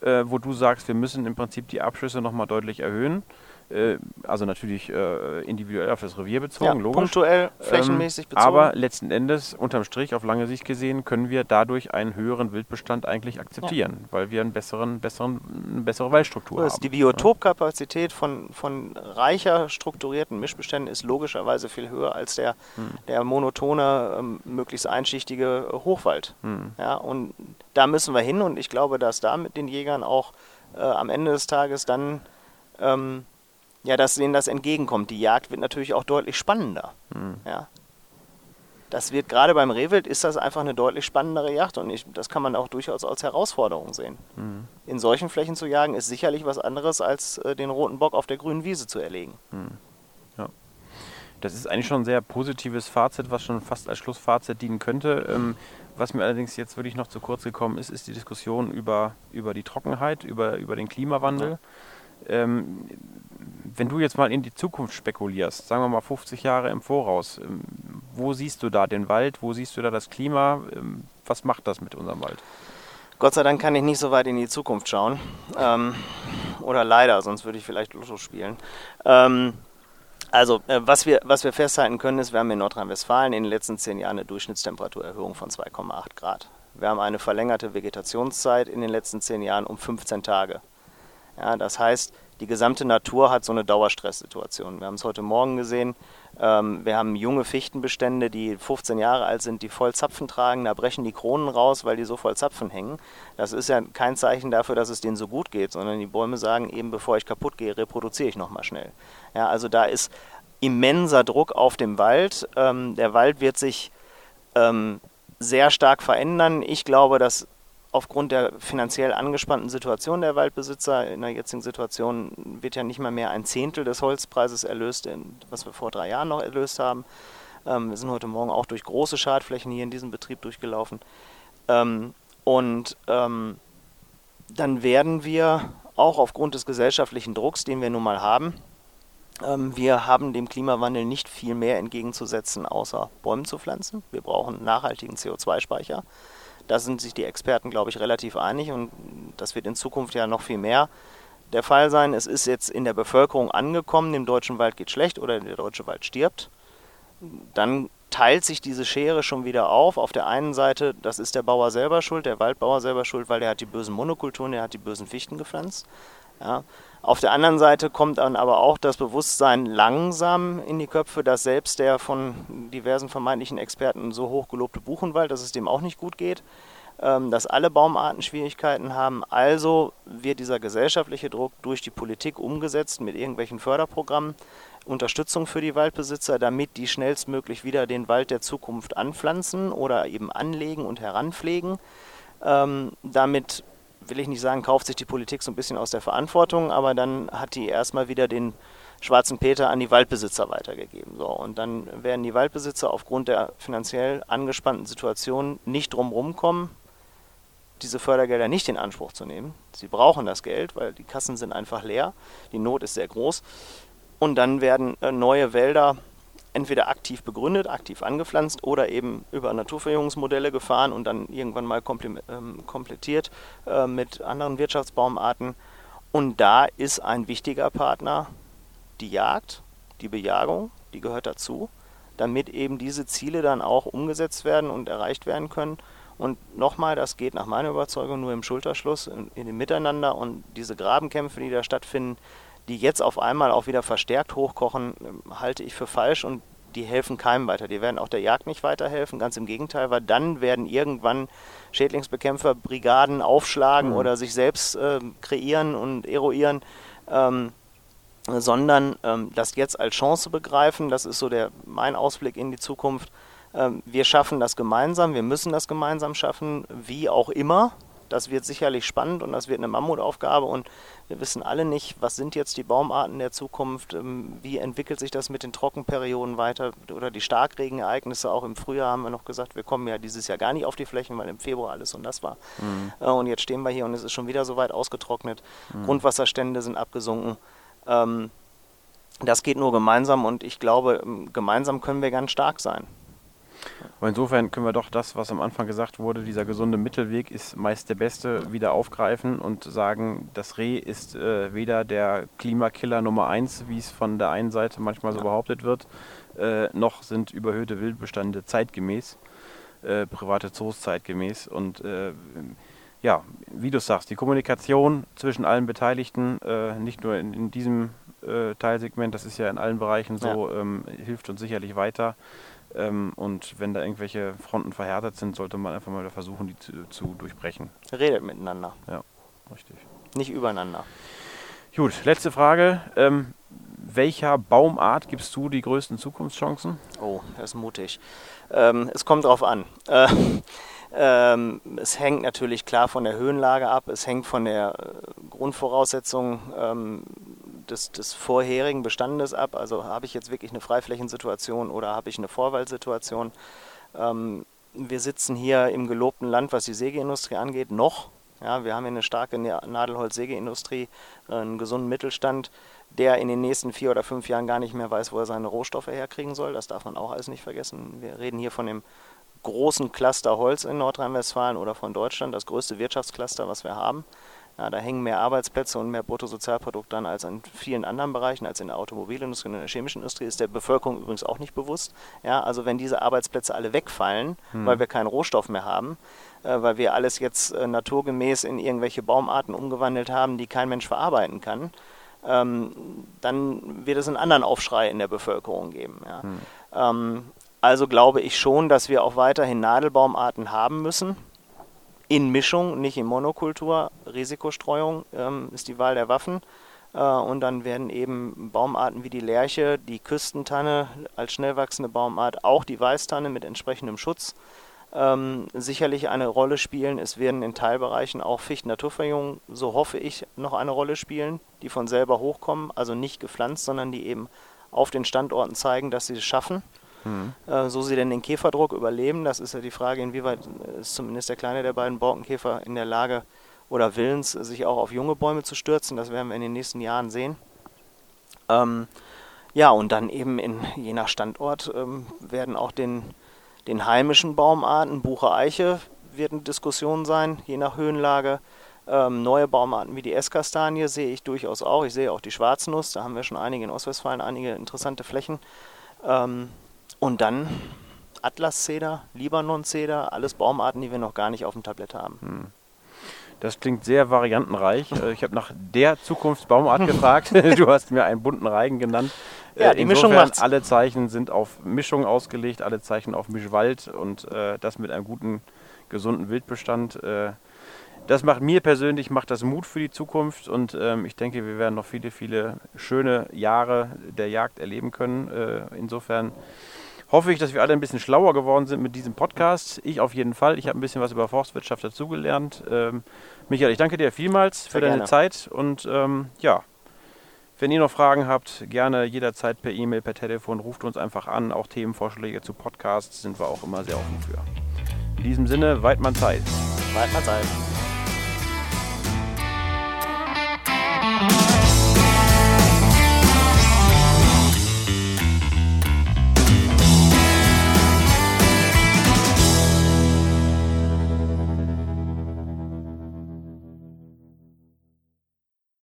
äh, wo du sagst, wir müssen im Prinzip die Abschüsse nochmal deutlich erhöhen. Äh, also natürlich äh, individuell auf das Revier bezogen, ja, logisch. Punktuell, flächenmäßig ähm, bezogen. Aber letzten Endes, unterm Strich, auf lange Sicht gesehen, können wir dadurch einen höheren Wildbestand eigentlich akzeptieren, ja. weil wir einen besseren, besseren, eine bessere Waldstruktur haben. Die Biotopkapazität von, von reicher strukturierten Mischbeständen ist logischerweise viel höher als der, hm. der monotone, ähm, möglichst einschichtige Hochwald. Hm. Ja, und da müssen wir hin und ich glaube, dass da mit den Jägern auch äh, am Ende des Tages dann ähm, ja, dass denen das entgegenkommt. Die Jagd wird natürlich auch deutlich spannender. Mhm. Ja. Das wird gerade beim Rehwild ist das einfach eine deutlich spannendere Jagd und ich, das kann man auch durchaus als Herausforderung sehen. Mhm. In solchen Flächen zu jagen ist sicherlich was anderes als äh, den roten Bock auf der grünen Wiese zu erlegen. Mhm. Ja. Das ist eigentlich schon ein sehr positives Fazit, was schon fast als Schlussfazit dienen könnte. Ähm, was mir allerdings jetzt wirklich noch zu kurz gekommen ist, ist die Diskussion über, über die Trockenheit, über, über den Klimawandel. Ja. Ähm, wenn du jetzt mal in die Zukunft spekulierst, sagen wir mal 50 Jahre im Voraus, ähm, wo siehst du da den Wald, wo siehst du da das Klima, ähm, was macht das mit unserem Wald? Gott sei Dank kann ich nicht so weit in die Zukunft schauen. Ähm, oder leider, sonst würde ich vielleicht Lotto spielen. Ähm, also, äh, was, wir, was wir festhalten können, ist, wir haben in Nordrhein-Westfalen in den letzten zehn Jahren eine Durchschnittstemperaturerhöhung von 2,8 Grad. Wir haben eine verlängerte Vegetationszeit in den letzten zehn Jahren um 15 Tage. Ja, das heißt, die gesamte Natur hat so eine Dauerstresssituation. Wir haben es heute Morgen gesehen. Ähm, wir haben junge Fichtenbestände, die 15 Jahre alt sind, die voll Zapfen tragen. Da brechen die Kronen raus, weil die so voll Zapfen hängen. Das ist ja kein Zeichen dafür, dass es denen so gut geht, sondern die Bäume sagen eben, bevor ich kaputt gehe, reproduziere ich nochmal schnell. Ja, also da ist immenser Druck auf dem Wald. Ähm, der Wald wird sich ähm, sehr stark verändern. Ich glaube, dass aufgrund der finanziell angespannten Situation der Waldbesitzer in der jetzigen Situation wird ja nicht mal mehr ein Zehntel des Holzpreises erlöst, was wir vor drei Jahren noch erlöst haben. Ähm, wir sind heute Morgen auch durch große Schadflächen hier in diesem Betrieb durchgelaufen. Ähm, und ähm, dann werden wir auch aufgrund des gesellschaftlichen Drucks, den wir nun mal haben, wir haben dem Klimawandel nicht viel mehr entgegenzusetzen, außer Bäume zu pflanzen. Wir brauchen nachhaltigen CO2-Speicher. Da sind sich die Experten, glaube ich, relativ einig und das wird in Zukunft ja noch viel mehr der Fall sein. Es ist jetzt in der Bevölkerung angekommen, dem deutschen Wald geht schlecht oder der deutsche Wald stirbt. Dann teilt sich diese Schere schon wieder auf. Auf der einen Seite, das ist der Bauer selber schuld, der Waldbauer selber schuld, weil der hat die bösen Monokulturen, der hat die bösen Fichten gepflanzt. Ja. Auf der anderen Seite kommt dann aber auch das Bewusstsein langsam in die Köpfe, dass selbst der von diversen vermeintlichen Experten so hochgelobte Buchenwald, dass es dem auch nicht gut geht, ähm, dass alle Baumarten Schwierigkeiten haben. Also wird dieser gesellschaftliche Druck durch die Politik umgesetzt mit irgendwelchen Förderprogrammen, Unterstützung für die Waldbesitzer, damit die schnellstmöglich wieder den Wald der Zukunft anpflanzen oder eben anlegen und heranpflegen. Ähm, damit will ich nicht sagen, kauft sich die Politik so ein bisschen aus der Verantwortung, aber dann hat die erstmal wieder den schwarzen Peter an die Waldbesitzer weitergegeben. So, und dann werden die Waldbesitzer aufgrund der finanziell angespannten Situation nicht drumherum kommen, diese Fördergelder nicht in Anspruch zu nehmen. Sie brauchen das Geld, weil die Kassen sind einfach leer, die Not ist sehr groß. Und dann werden äh, neue Wälder entweder aktiv begründet, aktiv angepflanzt oder eben über Naturverjüngungsmodelle gefahren und dann irgendwann mal ähm, komplettiert äh, mit anderen Wirtschaftsbaumarten. Und da ist ein wichtiger Partner die Jagd, die Bejagung, die gehört dazu, damit eben diese Ziele dann auch umgesetzt werden und erreicht werden können. Und nochmal, das geht nach meiner Überzeugung nur im Schulterschluss, in, in dem Miteinander und diese Grabenkämpfe, die da stattfinden, die jetzt auf einmal auch wieder verstärkt hochkochen, halte ich für falsch und die helfen keinem weiter. Die werden auch der Jagd nicht weiterhelfen, ganz im Gegenteil, weil dann werden irgendwann Schädlingsbekämpfer Brigaden aufschlagen mhm. oder sich selbst äh, kreieren und eruieren. Ähm, sondern ähm, das jetzt als Chance begreifen, das ist so der mein Ausblick in die Zukunft. Ähm, wir schaffen das gemeinsam, wir müssen das gemeinsam schaffen, wie auch immer. Das wird sicherlich spannend und das wird eine Mammutaufgabe und wir wissen alle nicht, was sind jetzt die Baumarten der Zukunft, ähm, wie entwickelt sich das mit den Trockenperioden weiter oder die Starkregenereignisse. Auch im Frühjahr haben wir noch gesagt, wir kommen ja dieses Jahr gar nicht auf die Flächen, weil im Februar alles und das war. Mhm. Äh, und jetzt stehen wir hier und es ist schon wieder so weit ausgetrocknet. Mhm. Grundwasserstände sind abgesunken. Ähm, das geht nur gemeinsam und ich glaube, ähm, gemeinsam können wir ganz stark sein. Aber insofern können wir doch das, was am Anfang gesagt wurde, dieser gesunde Mittelweg ist meist der beste, wieder aufgreifen und sagen, das Reh ist äh, weder der Klimakiller Nummer eins, wie es von der einen Seite manchmal so behauptet wird, äh, noch sind überhöhte Wildbestände zeitgemäß, äh, private Zoos zeitgemäß. Und äh, ja, wie du sagst, die Kommunikation zwischen allen Beteiligten, äh, nicht nur in, in diesem äh, Teilsegment, das ist ja in allen Bereichen so, ja. ähm, hilft uns sicherlich weiter. Ähm, und wenn da irgendwelche Fronten verhärtet sind, sollte man einfach mal versuchen, die zu, zu durchbrechen. Redet miteinander. Ja, richtig. Nicht übereinander. Gut, letzte Frage. Ähm, welcher Baumart gibst du die größten Zukunftschancen? Oh, das ist mutig. Ähm, es kommt drauf an. Äh, ähm, es hängt natürlich klar von der Höhenlage ab, es hängt von der äh, Grundvoraussetzung ähm, des, des vorherigen Bestandes ab. Also habe ich jetzt wirklich eine Freiflächensituation oder habe ich eine Vorwaldsituation. Ähm, wir sitzen hier im gelobten Land, was die Sägeindustrie angeht, noch. Ja, wir haben hier eine starke Nadelholz-Sägeindustrie, einen gesunden Mittelstand, der in den nächsten vier oder fünf Jahren gar nicht mehr weiß, wo er seine Rohstoffe herkriegen soll. Das darf man auch alles nicht vergessen. Wir reden hier von dem großen Cluster Holz in Nordrhein-Westfalen oder von Deutschland, das größte Wirtschaftscluster, was wir haben. Ja, da hängen mehr Arbeitsplätze und mehr Bruttosozialprodukt dran als in vielen anderen Bereichen, als in der Automobilindustrie und in der chemischen Industrie, ist der Bevölkerung übrigens auch nicht bewusst. Ja, also wenn diese Arbeitsplätze alle wegfallen, hm. weil wir keinen Rohstoff mehr haben, äh, weil wir alles jetzt äh, naturgemäß in irgendwelche Baumarten umgewandelt haben, die kein Mensch verarbeiten kann, ähm, dann wird es einen anderen Aufschrei in der Bevölkerung geben. Ja. Hm. Ähm, also glaube ich schon, dass wir auch weiterhin Nadelbaumarten haben müssen in Mischung, nicht in Monokultur. Risikostreuung ähm, ist die Wahl der Waffen. Äh, und dann werden eben Baumarten wie die Lerche, die Küstentanne als schnell wachsende Baumart, auch die Weißtanne mit entsprechendem Schutz ähm, sicherlich eine Rolle spielen. Es werden in Teilbereichen auch Fichten-Naturverjüngung, so hoffe ich, noch eine Rolle spielen, die von selber hochkommen, also nicht gepflanzt, sondern die eben auf den Standorten zeigen, dass sie es schaffen. Mhm. Äh, so sie denn den Käferdruck überleben, das ist ja die Frage, inwieweit ist zumindest der kleine der beiden Borkenkäfer in der Lage oder willens, sich auch auf junge Bäume zu stürzen. Das werden wir in den nächsten Jahren sehen. Ähm, Ja, und dann eben in, je nach Standort ähm, werden auch den, den heimischen Baumarten, Buche, Eiche, wird eine Diskussion sein, je nach Höhenlage. Ähm, neue Baumarten wie die Esskastanie sehe ich durchaus auch. Ich sehe auch die Schwarznuss, da haben wir schon einige in Ostwestfalen, einige interessante Flächen. Ähm, und dann Atlaszeder, Libanon-Zeder, alles Baumarten, die wir noch gar nicht auf dem Tablett haben. Hm. Das klingt sehr variantenreich. Äh, ich habe nach der Zukunftsbaumart gefragt. Du hast mir einen bunten Reigen genannt. Ja, die Insofern, Mischung macht's. Alle Zeichen sind auf Mischung ausgelegt, alle Zeichen auf Mischwald und äh, das mit einem guten, gesunden Wildbestand. Äh, das macht mir persönlich macht das Mut für die Zukunft und ähm, ich denke, wir werden noch viele, viele schöne Jahre der Jagd erleben können. Äh, insofern hoffe ich, dass wir alle ein bisschen schlauer geworden sind mit diesem Podcast. Ich auf jeden Fall. Ich habe ein bisschen was über Forstwirtschaft dazugelernt. Ähm, Michael, ich danke dir vielmals für Sehr deine gerne. Zeit und ähm, ja, wenn ihr noch Fragen habt, gerne jederzeit per E-Mail, per Telefon, ruft uns einfach an. Auch Themenvorschläge zu Podcasts sind wir auch immer sehr offen für. In diesem Sinne, Weidmann Zeit. Weidmann Zeit.